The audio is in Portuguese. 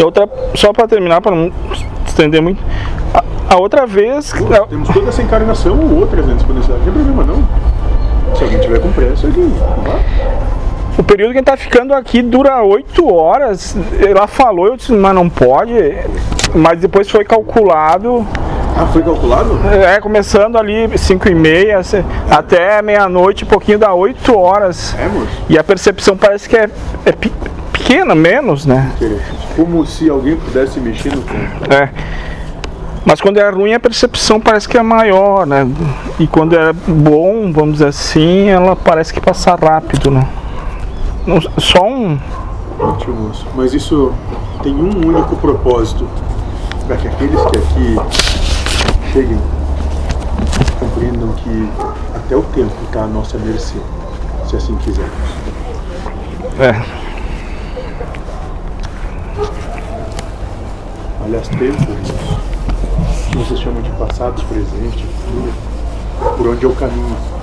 E a outra, só para terminar, para não estender muito, a, a outra vez. Pô, Temos toda essa encarnação ou outras antes de cidade. Não tem problema não. Se alguém tiver com pressa, ele. O período que a gente tá ficando aqui dura 8 horas. Ela falou, eu disse, mas não pode. Mas depois foi calculado. Ah, foi calculado? É, começando ali 5 e meia até meia-noite, um pouquinho dá 8 horas. É, moço. E a percepção parece que é, é pequena, menos, né? Interessante. Como se alguém pudesse mexer no tempo. É. Mas quando é ruim a percepção parece que é maior, né? E quando é bom, vamos dizer assim, ela parece que passa rápido, né? Não- Só um. Ótimo. Mas isso tem um único propósito. Para que aqueles que aqui cheguem compreendam que até o tempo está à nossa mercê, se assim quisermos. É. Aliás, tempo, moço, que chamam de passado, presente, futuro, por onde eu caminho.